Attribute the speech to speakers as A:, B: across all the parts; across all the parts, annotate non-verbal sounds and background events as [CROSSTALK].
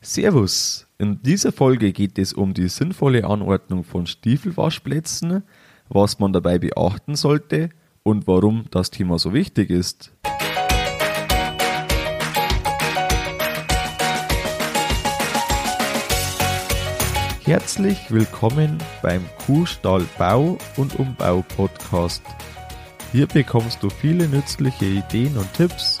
A: Servus! In dieser Folge geht es um die sinnvolle Anordnung von Stiefelwaschplätzen, was man dabei beachten sollte und warum das Thema so wichtig ist. Herzlich willkommen beim Kuhstall Bau und Umbau Podcast. Hier bekommst du viele nützliche Ideen und Tipps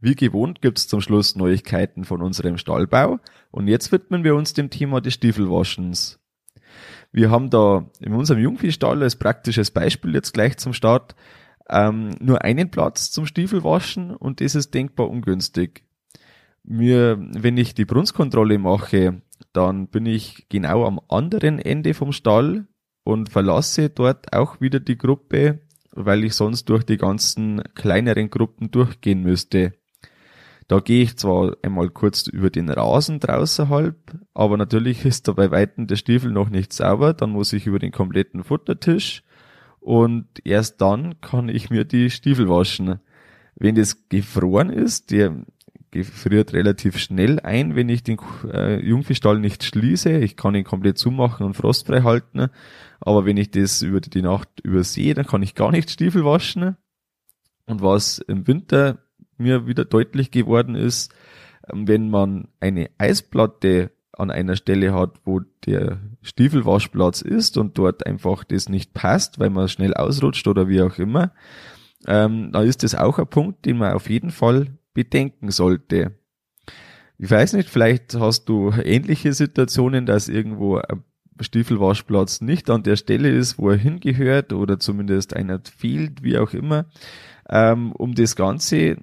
A: Wie gewohnt gibt's zum Schluss Neuigkeiten von unserem Stallbau und jetzt widmen wir uns dem Thema des Stiefelwaschens. Wir haben da in unserem Jungviehstall als praktisches Beispiel jetzt gleich zum Start ähm, nur einen Platz zum Stiefelwaschen und das ist denkbar ungünstig. Mir, wenn ich die Brunstkontrolle mache, dann bin ich genau am anderen Ende vom Stall und verlasse dort auch wieder die Gruppe, weil ich sonst durch die ganzen kleineren Gruppen durchgehen müsste. Da gehe ich zwar einmal kurz über den Rasen draußen halb, aber natürlich ist da bei Weitem der Stiefel noch nicht sauber, dann muss ich über den kompletten Futtertisch und erst dann kann ich mir die Stiefel waschen. Wenn das gefroren ist, der gefriert relativ schnell ein, wenn ich den äh, Jungviehstall nicht schließe. Ich kann ihn komplett zumachen und frostfrei halten. Aber wenn ich das über die Nacht übersehe, dann kann ich gar nicht Stiefel waschen. Und was im Winter mir wieder deutlich geworden ist, ähm, wenn man eine Eisplatte an einer Stelle hat, wo der Stiefelwaschplatz ist und dort einfach das nicht passt, weil man schnell ausrutscht oder wie auch immer, ähm, da ist das auch ein Punkt, den man auf jeden Fall bedenken sollte. Ich weiß nicht, vielleicht hast du ähnliche Situationen, dass irgendwo ein Stiefelwaschplatz nicht an der Stelle ist, wo er hingehört oder zumindest einer fehlt, wie auch immer. Ähm, um das Ganze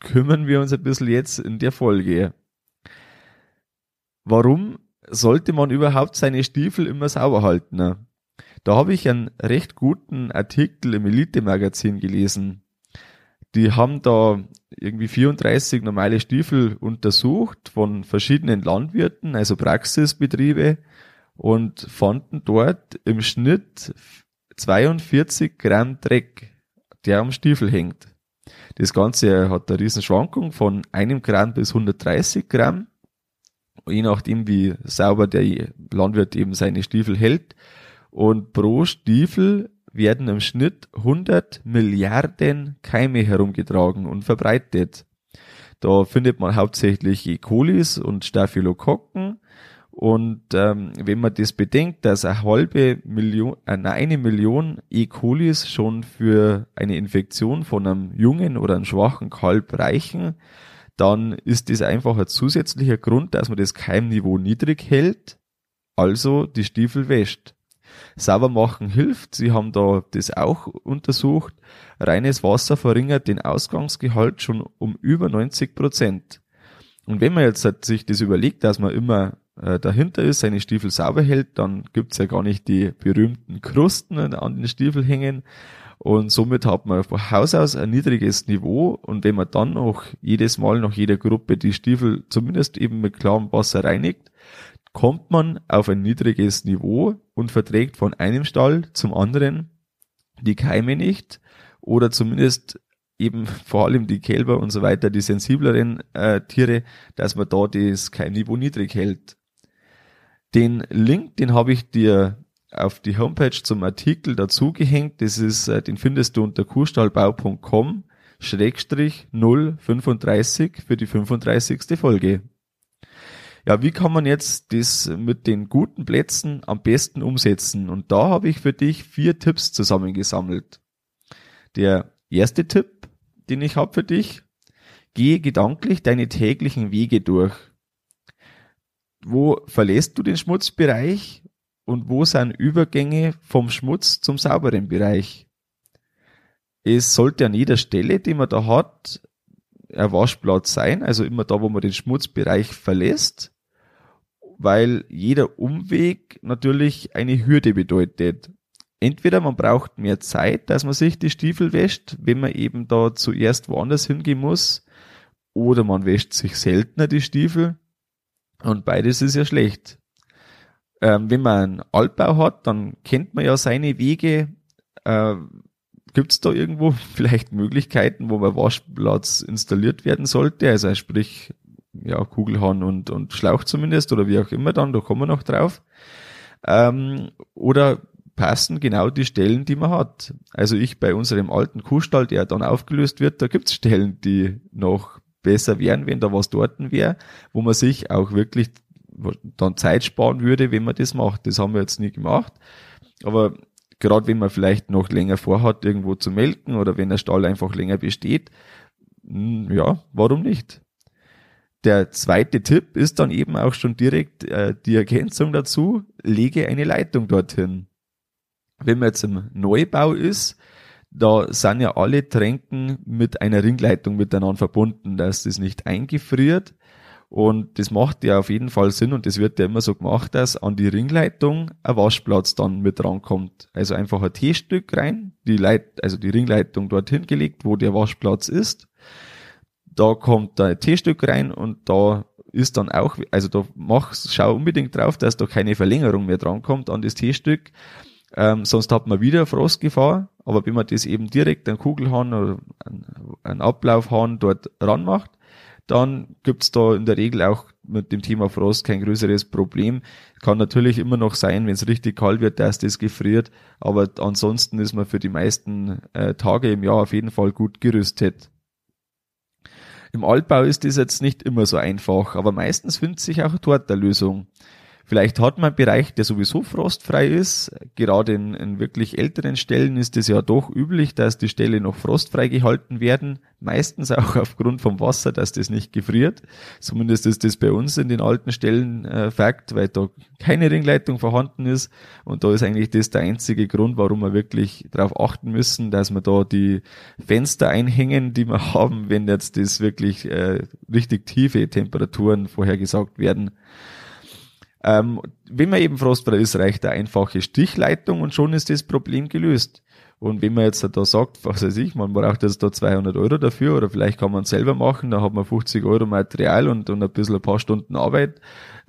A: kümmern wir uns ein bisschen jetzt in der Folge. Warum sollte man überhaupt seine Stiefel immer sauber halten? Da habe ich einen recht guten Artikel im Elite-Magazin gelesen. Die haben da irgendwie 34 normale Stiefel untersucht von verschiedenen Landwirten, also Praxisbetriebe, und fanden dort im Schnitt 42 Gramm Dreck, der am Stiefel hängt. Das Ganze hat eine riesen Schwankung von einem Gramm bis 130 Gramm. Je nachdem, wie sauber der Landwirt eben seine Stiefel hält. Und pro Stiefel werden im Schnitt 100 Milliarden Keime herumgetragen und verbreitet. Da findet man hauptsächlich E. colis und Staphylokokken und ähm, wenn man das bedenkt, dass eine halbe Million, äh, eine Million E. colis schon für eine Infektion von einem jungen oder einem schwachen Kalb reichen, dann ist das einfach ein zusätzlicher Grund, dass man das Keimniveau niedrig hält, also die Stiefel wäscht. Sauber machen hilft, sie haben da das auch untersucht. Reines Wasser verringert den Ausgangsgehalt schon um über 90 Prozent. Und wenn man jetzt sich das überlegt, dass man immer äh, dahinter ist, seine Stiefel sauber hält, dann gibt's ja gar nicht die berühmten Krusten an den Stiefel hängen. Und somit hat man von Haus aus ein niedriges Niveau. Und wenn man dann noch jedes Mal nach jeder Gruppe die Stiefel zumindest eben mit klarem Wasser reinigt, kommt man auf ein niedriges Niveau und verträgt von einem Stall zum anderen die Keime nicht oder zumindest eben vor allem die Kälber und so weiter, die sensibleren äh, Tiere, dass man da das Keimniveau niedrig hält. Den Link, den habe ich dir auf die Homepage zum Artikel dazugehängt. Das ist, äh, den findest du unter kuhstallbau.com Schrägstrich 035 für die 35. Folge. Ja, wie kann man jetzt das mit den guten Plätzen am besten umsetzen? Und da habe ich für dich vier Tipps zusammengesammelt. Der erste Tipp, den ich habe für dich, gehe gedanklich deine täglichen Wege durch wo verlässt du den Schmutzbereich und wo sind Übergänge vom Schmutz zum sauberen Bereich? Es sollte an jeder Stelle, die man da hat, ein Waschplatz sein, also immer da, wo man den Schmutzbereich verlässt. weil jeder Umweg natürlich eine Hürde bedeutet. Entweder man braucht mehr Zeit, dass man sich die Stiefel wäscht, wenn man eben da zuerst woanders hingehen muss, oder man wäscht sich seltener die Stiefel. Und beides ist ja schlecht. Ähm, wenn man einen Altbau hat, dann kennt man ja seine Wege. Äh, Gibt es da irgendwo [LAUGHS] vielleicht Möglichkeiten, wo man Waschplatz installiert werden sollte? Also sprich, ja, Kugelhahn und, und Schlauch zumindest oder wie auch immer dann, da kommen wir noch drauf. Ähm, oder passen genau die Stellen, die man hat. Also ich bei unserem alten Kuhstall, der dann aufgelöst wird, da gibt's Stellen, die noch besser wären, wenn da was dort wäre, wo man sich auch wirklich dann Zeit sparen würde, wenn man das macht. Das haben wir jetzt nie gemacht. Aber gerade wenn man vielleicht noch länger vorhat, irgendwo zu melken oder wenn der Stall einfach länger besteht, hm, ja, warum nicht? Der zweite Tipp ist dann eben auch schon direkt äh, die Ergänzung dazu, lege eine Leitung dorthin. Wenn man jetzt im Neubau ist, da sind ja alle Tränken mit einer Ringleitung miteinander verbunden, dass das nicht eingefriert. Und das macht ja auf jeden Fall Sinn und das wird ja immer so gemacht, dass an die Ringleitung ein Waschplatz dann mit rankommt. Also einfach ein T-Stück rein, die Leit also die Ringleitung dorthin gelegt, wo der Waschplatz ist. Da kommt ein T-Stück rein und da ist dann auch, also da mach, schau unbedingt drauf, dass da keine Verlängerung mehr drankommt an das T-Stück. Ähm, sonst hat man wieder Frostgefahr. Aber wenn man das eben direkt einen Kugelhahn oder einen Ablaufhahn dort ranmacht, dann gibt's da in der Regel auch mit dem Thema Frost kein größeres Problem. Kann natürlich immer noch sein, wenn es richtig kalt wird, dass das gefriert, aber ansonsten ist man für die meisten äh, Tage im Jahr auf jeden Fall gut gerüstet. Im Altbau ist das jetzt nicht immer so einfach, aber meistens findet sich auch dort eine Lösung. Vielleicht hat man einen Bereich, der sowieso frostfrei ist. Gerade in, in wirklich älteren Stellen ist es ja doch üblich, dass die Ställe noch frostfrei gehalten werden. Meistens auch [LAUGHS] aufgrund vom Wasser, dass das nicht gefriert. Zumindest ist das bei uns in den alten Stellen äh, Fakt, weil da keine Ringleitung vorhanden ist. Und da ist eigentlich das der einzige Grund, warum wir wirklich darauf achten müssen, dass wir da die Fenster einhängen, die wir [LAUGHS] haben, wenn jetzt das wirklich äh, richtig tiefe Temperaturen vorhergesagt werden. Ähm, wenn man eben frostfrei ist, reicht eine einfache Stichleitung und schon ist das Problem gelöst. Und wenn man jetzt da sagt, was weiß ich, man braucht jetzt da 200 Euro dafür oder vielleicht kann man es selber machen, da hat man 50 Euro Material und, und ein bisschen ein paar Stunden Arbeit.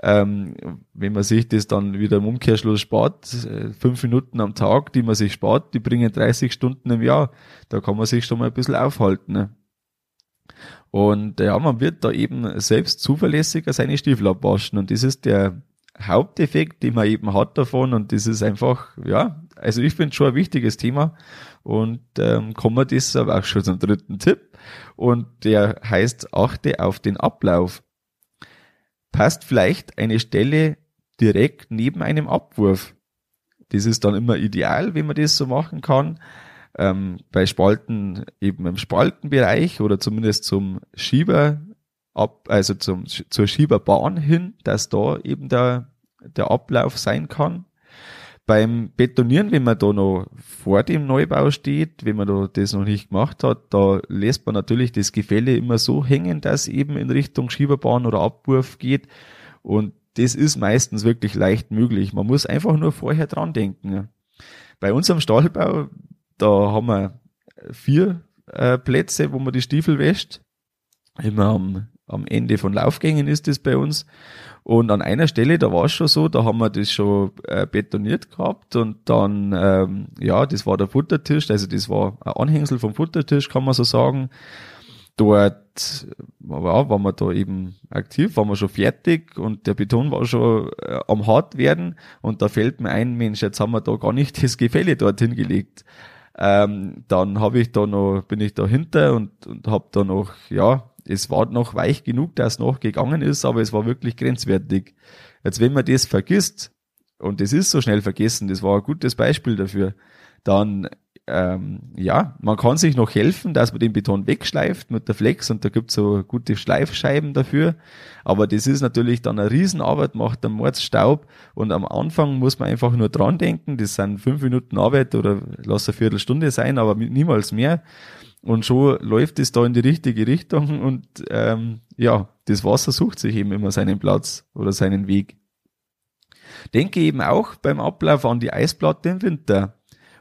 A: Ähm, wenn man sich das dann wieder im Umkehrschluss spart, äh, fünf Minuten am Tag, die man sich spart, die bringen 30 Stunden im Jahr. Da kann man sich schon mal ein bisschen aufhalten. Ne? Und ja, man wird da eben selbst zuverlässiger seine Stiefel abwaschen und das ist der Haupteffekt, den man eben hat davon und das ist einfach, ja, also ich finde schon ein wichtiges Thema und ähm, kommen wir deshalb auch schon zum dritten Tipp und der heißt, achte auf den Ablauf. Passt vielleicht eine Stelle direkt neben einem Abwurf. Das ist dann immer ideal, wenn man das so machen kann. Ähm, bei Spalten eben im Spaltenbereich oder zumindest zum Schieber ab, also zum, zur Schieberbahn hin, dass da eben der, der Ablauf sein kann. Beim Betonieren, wenn man da noch vor dem Neubau steht, wenn man da das noch nicht gemacht hat, da lässt man natürlich das Gefälle immer so hängen, dass eben in Richtung Schieberbahn oder Abwurf geht. Und das ist meistens wirklich leicht möglich. Man muss einfach nur vorher dran denken. Bei unserem Stahlbau, da haben wir vier äh, Plätze, wo man die Stiefel wäscht. Immer am am Ende von Laufgängen ist das bei uns. Und an einer Stelle, da war es schon so, da haben wir das schon äh, betoniert gehabt und dann, ähm, ja, das war der Futtertisch, also das war ein Anhängsel vom Futtertisch, kann man so sagen. Dort ja, waren wir da eben aktiv, waren wir schon fertig und der Beton war schon äh, am hart werden und da fällt mir ein, Mensch, jetzt haben wir da gar nicht [LAUGHS] das Gefälle dorthin gelegt. Ähm, dann habe ich da noch, bin ich dahinter und, und habe da noch, ja, es war noch weich genug, dass es noch gegangen ist, aber es war wirklich grenzwertig. Jetzt, wenn man das vergisst, und das ist so schnell vergessen, das war ein gutes Beispiel dafür, dann ähm, ja, man kann sich noch helfen, dass man den Beton wegschleift mit der Flex und da gibt's so gute Schleifscheiben dafür. Aber das ist natürlich dann eine Riesenarbeit, macht der Mordsstaub und am Anfang muss man einfach nur dran denken, das sind fünf Minuten Arbeit oder lass eine Viertelstunde sein, aber niemals mehr. Und schon läuft es da in die richtige Richtung und ähm, ja, das Wasser sucht sich eben immer seinen Platz oder seinen Weg. Denke eben auch beim Ablauf an die Eisplatte im Winter.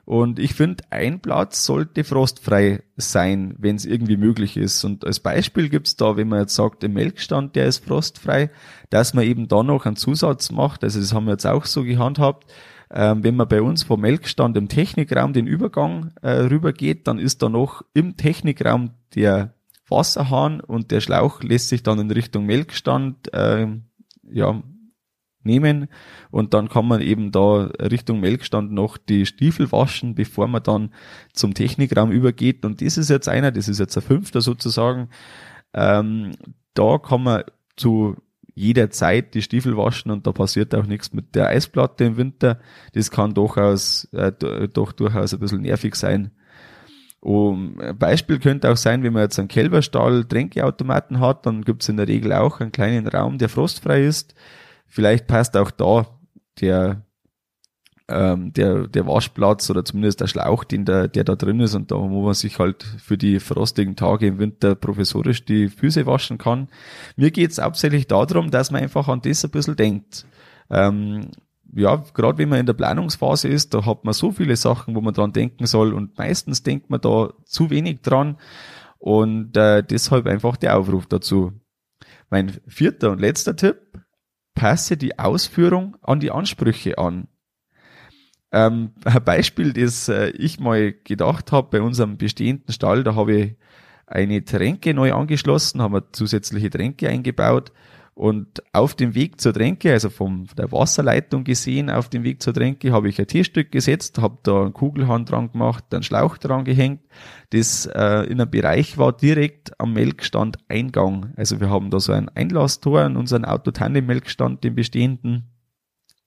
A: Und ich finde, ein Platz sollte frostfrei sein, wenn es irgendwie möglich ist. Und als Beispiel gibt's da, wenn man jetzt sagt, der Melkstand, der ist frostfrei, dass man eben da noch einen Zusatz macht. Also das haben wir jetzt auch so gehandhabt. Ähm, wenn man bei uns vom Melkstand im Technikraum den Übergang äh, rüber geht, dann ist da noch im Technikraum der Wasserhahn und der Schlauch lässt sich dann in Richtung Melkstand äh, ja, nehmen und dann kann man eben da Richtung Melkstand noch die Stiefel waschen, bevor man dann zum Technikraum übergeht. Und das ist jetzt einer, das ist jetzt ein Fünfter sozusagen. Ähm, da kann man zu jeder Zeit die Stiefel waschen und da passiert auch nichts mit der Eisplatte im Winter. Das kann durchaus, äh, doch durchaus ein bisschen nervig sein. Um, ein Beispiel könnte auch sein, wenn man jetzt einen Kälberstall Tränkeautomaten hat, dann gibt's in der Regel auch einen kleinen Raum, der frostfrei ist. Vielleicht passt auch da der, ähm, der, der Waschplatz oder zumindest der Schlauch, den der, der da drin ist und da, wo man sich halt für die frostigen Tage im Winter professorisch die Füße waschen kann. Mir geht's hauptsächlich darum, dass man einfach an das ein bisschen denkt. Ähm, ja, gerade wenn man in der Planungsphase ist, da hat man so viele Sachen, wo man dran denken soll und meistens denkt man da zu wenig dran und äh, deshalb einfach der Aufruf dazu. Mein vierter und letzter Tipp, passe die Ausführung an die Ansprüche an. Ähm, [LAUGHS] ein Beispiel, das äh, ich mal gedacht habe bei unserem bestehenden Stall, da habe ich eine Tränke neu angeschlossen, haben wir zusätzliche Tränke eingebaut und auf dem Weg zur Tränke, also von der Wasserleitung gesehen, auf dem Weg zur Tränke, habe ich ein Tierstück gesetzt, habe da einen Kugelhahn dran gemacht, einen Schlauch dran gehängt, das äh, in einem Bereich war direkt am Melkstand Eingang. Also wir haben da so ein Einlasstor in unseren Autotandem-Melkstand, den bestehenden.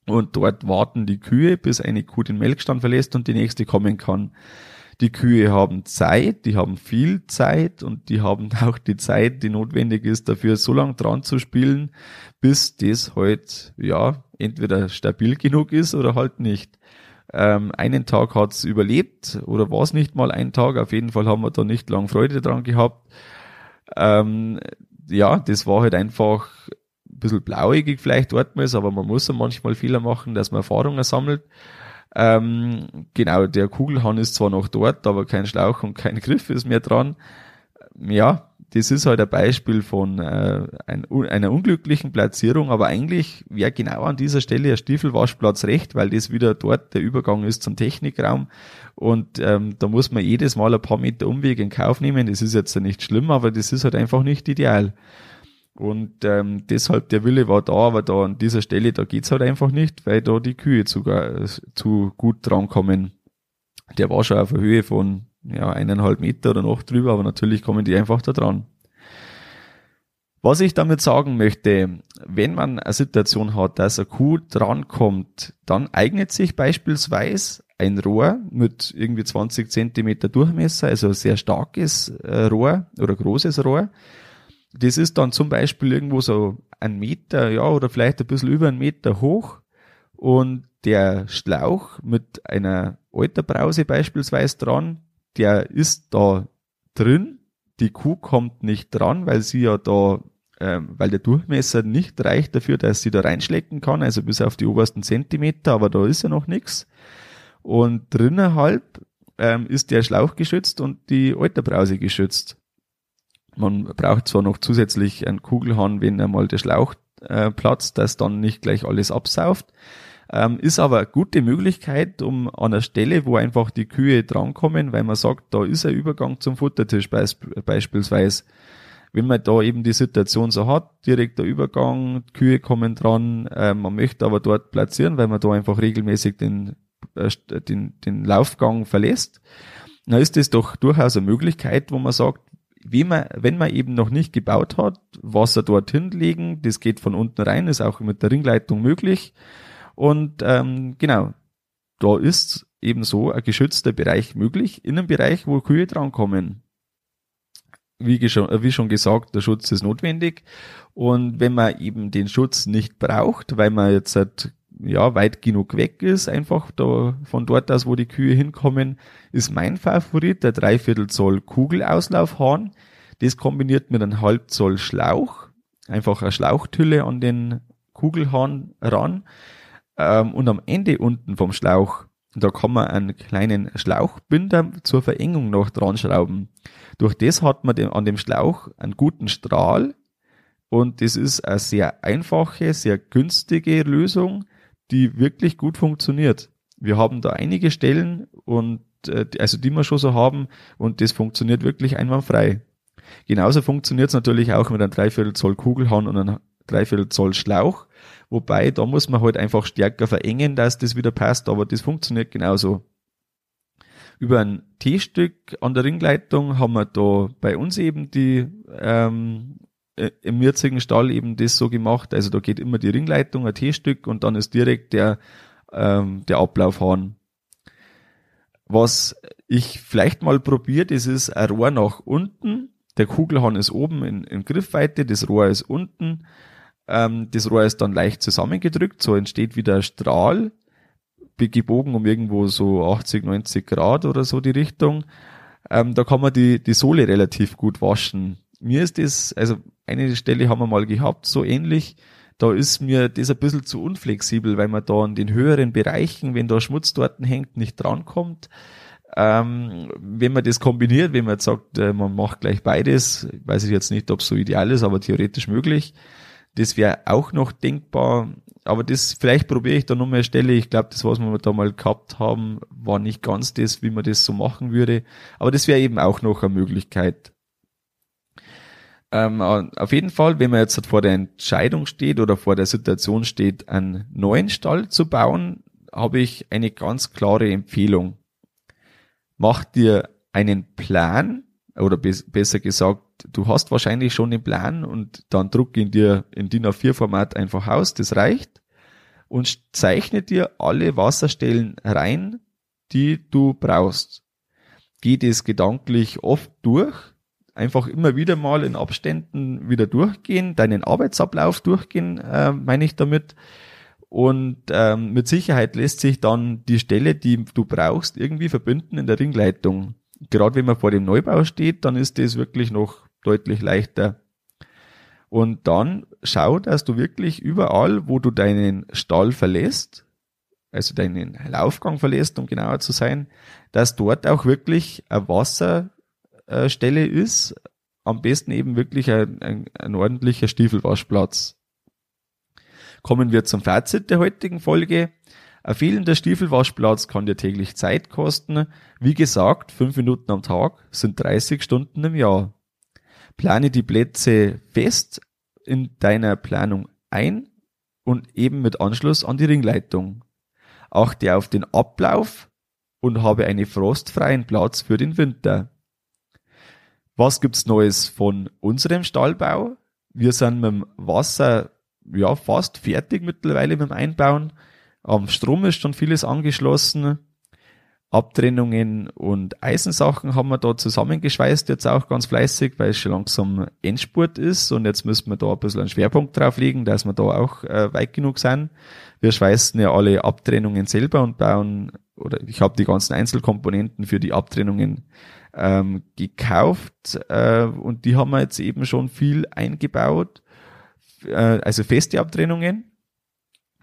A: Und dort warten die Kühe, bis eine Kuh den Melkstand verlässt und die nächste kommen kann. Die Kühe haben Zeit, die haben viel Zeit und die haben [LAUGHS] auch die Zeit, die notwendig ist, dafür so lange dran zu spielen, bis das halt, ja, entweder stabil genug ist oder halt nicht. Ähm, einen Tag hat's überlebt oder war es nicht mal ein Tag. Auf jeden Fall haben wir da nicht lang Freude dran gehabt. Ähm, ja, das war halt einfach ein bisschen blauäugig vielleicht dort mal, aber man muss ja manchmal Fehler machen, dass man Erfahrungen sammelt. Ähm, genau, der Kugelhahn ist zwar noch dort, aber kein Schlauch und kein Griff ist mehr dran. Ja, das ist halt ein Beispiel von äh, ein, einer unglücklichen Platzierung, aber eigentlich wäre genau an dieser Stelle ein Stiefelwaschplatz recht, weil das wieder dort der Übergang ist zum Technikraum und ähm, da muss man jedes Mal ein paar Meter Umweg in Kauf nehmen. Das ist jetzt nicht schlimm, aber das ist halt einfach nicht ideal. Und ähm, deshalb der Wille war da, aber da an dieser Stelle, da geht's halt einfach nicht, weil da die Kühe zu, zu gut drankommen. Der war schon auf einer Höhe von ja, eineinhalb Meter oder noch drüber, aber natürlich kommen die einfach da dran. Was ich damit sagen möchte, wenn man eine Situation hat, dass eine Kuh drankommt, dann eignet sich beispielsweise ein Rohr mit irgendwie 20 Zentimeter Durchmesser, also ein sehr starkes äh, Rohr oder großes Rohr, das ist dann zum Beispiel irgendwo so ein Meter, ja, oder vielleicht ein bisschen über einen Meter hoch und der Schlauch mit einer Euterbrause beispielsweise dran, der ist da drin. Die Kuh kommt nicht dran, weil sie ja da, ähm, weil der Durchmesser nicht reicht dafür, dass sie da reinschlecken kann, also bis auf die obersten Zentimeter, aber da ist ja noch nichts. Und drinnen halb ähm, ist der Schlauch geschützt und die Euterbrause geschützt. Man braucht zwar noch zusätzlich einen Kugelhahn, wenn einmal der Schlauch äh, platzt, dass dann nicht gleich alles absauft. Ähm, ist aber eine gute Möglichkeit, um an der Stelle, wo einfach die Kühe drankommen, weil man sagt, da ist ein Übergang zum Futtertisch beisp beispielsweise. Wenn man da eben die Situation so hat, direkter Übergang, Kühe kommen dran, äh, man möchte aber dort platzieren, weil man da einfach regelmäßig den, äh, den, den Laufgang verlässt, dann ist das doch durchaus eine Möglichkeit, wo man sagt, wie man, wenn man eben noch nicht gebaut hat, Wasser dorthin legen, das geht von unten rein, ist auch mit der Ringleitung möglich. Und ähm, genau, da ist eben so ein geschützter Bereich möglich, in einem Bereich, wo Kühe drankommen. Wie schon, wie schon gesagt, der Schutz ist notwendig. Und wenn man eben den Schutz nicht braucht, weil man jetzt halt ja, weit genug weg ist, einfach da, von dort aus, wo die Kühe hinkommen, ist mein Favorit der Dreiviertel Zoll Kugelauslaufhahn. Das kombiniert mit einem halb Zoll Schlauch, einfach eine Schlauchtülle an den Kugelhahn ran. Ähm, und am Ende unten vom Schlauch, da kann man einen kleinen Schlauchbinder zur Verengung noch dran schrauben. Durch das hat man an dem Schlauch einen guten Strahl und das ist eine sehr einfache, sehr günstige Lösung, die wirklich gut funktioniert. Wir haben da einige Stellen und äh, also die wir schon so haben und das funktioniert wirklich einwandfrei. Genauso funktioniert es natürlich auch mit einem Dreiviertel Zoll Kugelhahn und einem Dreiviertel Zoll Schlauch. Wobei, da muss man halt einfach stärker verengen, dass das wieder passt, aber das funktioniert genauso. Über ein T-Stück an der Ringleitung haben wir da bei uns eben die ähm, äh, im jetzigen Stall eben das so gemacht. Also da geht immer die Ringleitung, ein T-Stück und dann ist direkt der, ähm, der Ablaufhahn. Was ich vielleicht mal probiert, das ist ein Rohr nach unten. Der Kugelhahn ist oben in, in Griffweite, das Rohr ist unten. Ähm, das Rohr ist dann leicht zusammengedrückt, so entsteht wieder ein Strahl, gebogen um irgendwo so 80, 90 Grad oder so die Richtung. Ähm, da kann man die, die Sohle relativ gut waschen. Mir ist das, also eine Stelle haben wir mal gehabt, so ähnlich. Da ist mir das ein bisschen zu unflexibel, weil man da in den höheren Bereichen, wenn da Schmutz dort hängt, nicht drankommt. Ähm, wenn man das kombiniert, wenn man jetzt sagt, äh, man macht gleich beides, weiß ich jetzt nicht, ob es so ideal ist, aber theoretisch möglich, das wäre auch noch denkbar. Aber das, vielleicht probiere ich da nochmal eine Stelle. Ich glaube, das, was wir da mal gehabt haben, war nicht ganz das, wie man das so machen würde. Aber das wäre eben auch noch eine Möglichkeit. Ähm, auf jeden Fall, wenn man jetzt vor der Entscheidung steht oder vor der Situation steht, einen neuen Stall zu bauen, habe ich eine ganz klare Empfehlung. Mach dir einen Plan, oder be besser gesagt, du hast wahrscheinlich schon den Plan und dann druck ihn dir in DIN A4 Format einfach aus, das reicht und zeichne dir alle Wasserstellen rein, die du brauchst. Geh das gedanklich oft durch, einfach immer wieder mal in Abständen wieder durchgehen, deinen Arbeitsablauf durchgehen, äh, meine ich damit. Und ähm, mit Sicherheit lässt sich dann die Stelle, die du brauchst, irgendwie verbinden in der Ringleitung gerade wenn man vor dem Neubau steht, dann ist das wirklich noch deutlich leichter. Und dann schau, dass du wirklich überall, wo du deinen Stall verlässt, also deinen Laufgang verlässt, um genauer zu sein, dass dort auch wirklich eine Wasserstelle ist, am besten eben wirklich ein, ein, ein ordentlicher Stiefelwaschplatz. Kommen wir zum Fazit der heutigen Folge. Ein fehlender Stiefelwaschplatz kann dir täglich Zeit kosten. Wie gesagt, fünf Minuten am Tag sind 30 Stunden im Jahr. Plane die Plätze fest in deiner Planung ein und eben mit Anschluss an die Ringleitung. Achte auf den Ablauf und habe einen frostfreien Platz für den Winter. Was gibt's Neues von unserem Stallbau? Wir sind mit dem Wasser ja fast fertig mittlerweile mit dem Einbauen. Am Strom ist schon vieles angeschlossen. Abtrennungen und Eisensachen haben wir da zusammengeschweißt, jetzt auch ganz fleißig, weil es schon langsam Endspurt ist und jetzt müssen wir da ein bisschen einen Schwerpunkt drauf legen, dass wir da auch äh, weit genug sind. Wir schweißen ja alle Abtrennungen selber und bauen, oder ich habe die ganzen Einzelkomponenten für die Abtrennungen ähm, gekauft äh, und die haben wir jetzt eben schon viel eingebaut, äh, also feste Abtrennungen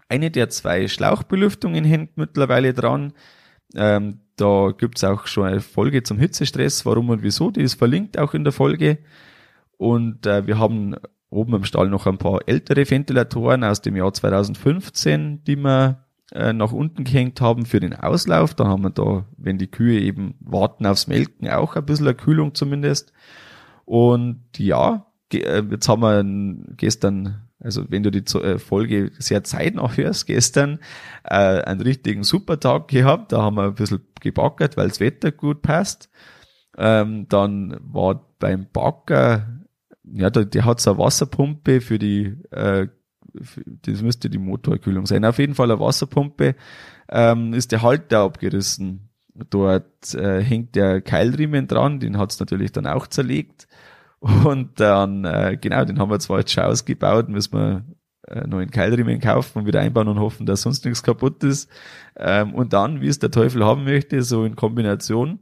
A: eine der zwei Schlauchbelüftungen hängt mittlerweile dran. Ähm, da gibt's auch schon eine Folge zum Hitzestress, warum und wieso. Die ist verlinkt auch in der Folge. Und äh, wir haben oben im Stall noch ein paar ältere Ventilatoren aus dem Jahr 2015, die wir äh, nach unten gehängt haben für den Auslauf. Da haben wir da, wenn die Kühe eben warten aufs Melken, auch ein bisschen eine Kühlung zumindest. Und ja, äh, jetzt haben wir gestern also wenn du die äh, Folge sehr zeitnah hörst, gestern einen richtigen Supertag gehabt, da haben wir ein bisschen gebackert, weil das Wetter gut passt. Ähm, dann war beim Backer, ja, der, der hat so eine Wasserpumpe für die, das müsste die Motorkühlung sein, auf jeden Fall eine Wasserpumpe, ähm, ist der Halter abgerissen. Dort äh, hängt der Keilriemen dran, den hat's natürlich dann auch zerlegt. Und dann, äh, genau, den haben wir zwar jetzt schon ausgebaut, müssen wir äh, neuen Keilriemen kaufen und wieder einbauen und hoffen, dass sonst nichts kaputt ist. Ähm, und dann, wie es der Teufel haben möchte, so in Kombination,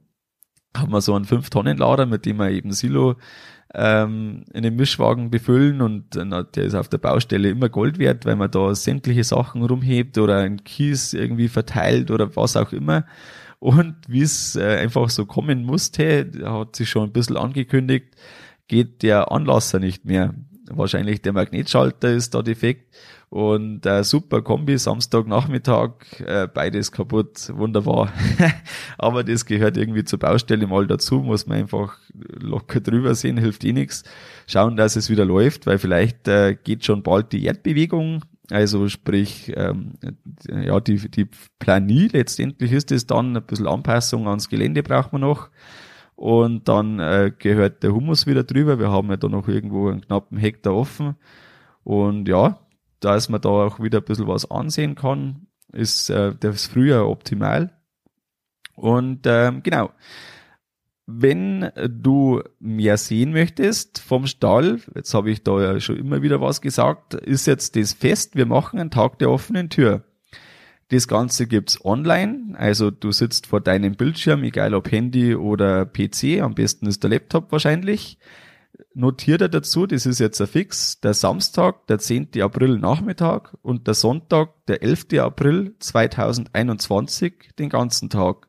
A: haben wir so einen 5-Tonnen-Lader, mit dem wir eben Silo-Wasser ähm, in den Mischwagen befüllen und na, der ist auf der Baustelle immer Gold wert, weil man da sämtliche Sachen rumhebt oder einen Kies irgendwie verteilt oder was auch immer. Und wie es äh, einfach so kommen musste, hat sich schon ein bisschen angekündigt, geht der Anlasser nicht mehr. Wahrscheinlich der Magnetschalter ist da defekt und äh, super Kombi, Samstagnachmittag, äh, beides kaputt, wunderbar. [LAUGHS] Aber das gehört irgendwie zur Baustelle mal dazu, muss man einfach locker drüber sehen, hilft eh nichts. Schauen, dass es wieder läuft, weil vielleicht äh, geht schon bald die Erdbewegung. Also sprich, ähm, ja, die, die Planie letztendlich ist es dann, ein bisschen Anpassung ans Gelände braucht man noch. Und dann äh, gehört der Humus wieder drüber. Wir haben ja da noch irgendwo einen knappen Hektar offen. Und ja, dass man da auch wieder ein bisschen was ansehen kann, ist äh, das Frühjahr optimal. Und ähm, genau, wenn du mehr sehen möchtest vom Stall, jetzt habe ich da ja schon immer wieder was gesagt, ist jetzt das Fest, wir machen einen Tag der offenen Tür. Das Ganze gibt's online, also du sitzt vor deinem Bildschirm, egal ob Handy oder PC, am besten ist der Laptop wahrscheinlich notiert er dazu, das ist jetzt ein Fix, der Samstag, der 10. April Nachmittag und der Sonntag, der 11. April 2021, den ganzen Tag.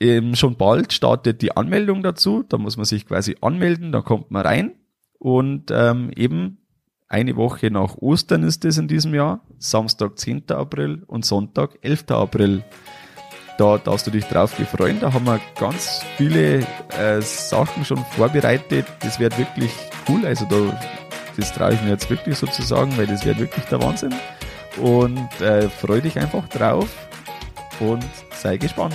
A: Ähm, schon bald startet die Anmeldung dazu, da muss man sich quasi anmelden, da kommt man rein und ähm, eben eine Woche nach Ostern ist es in diesem Jahr, Samstag 10. April und Sonntag 11. April da darfst du dich drauf freuen. Da haben wir ganz viele äh, Sachen schon vorbereitet. Das wird wirklich cool. Also da, das traue ich mir jetzt wirklich sozusagen, weil das wird wirklich der Wahnsinn. Und äh, freu dich einfach drauf und sei gespannt.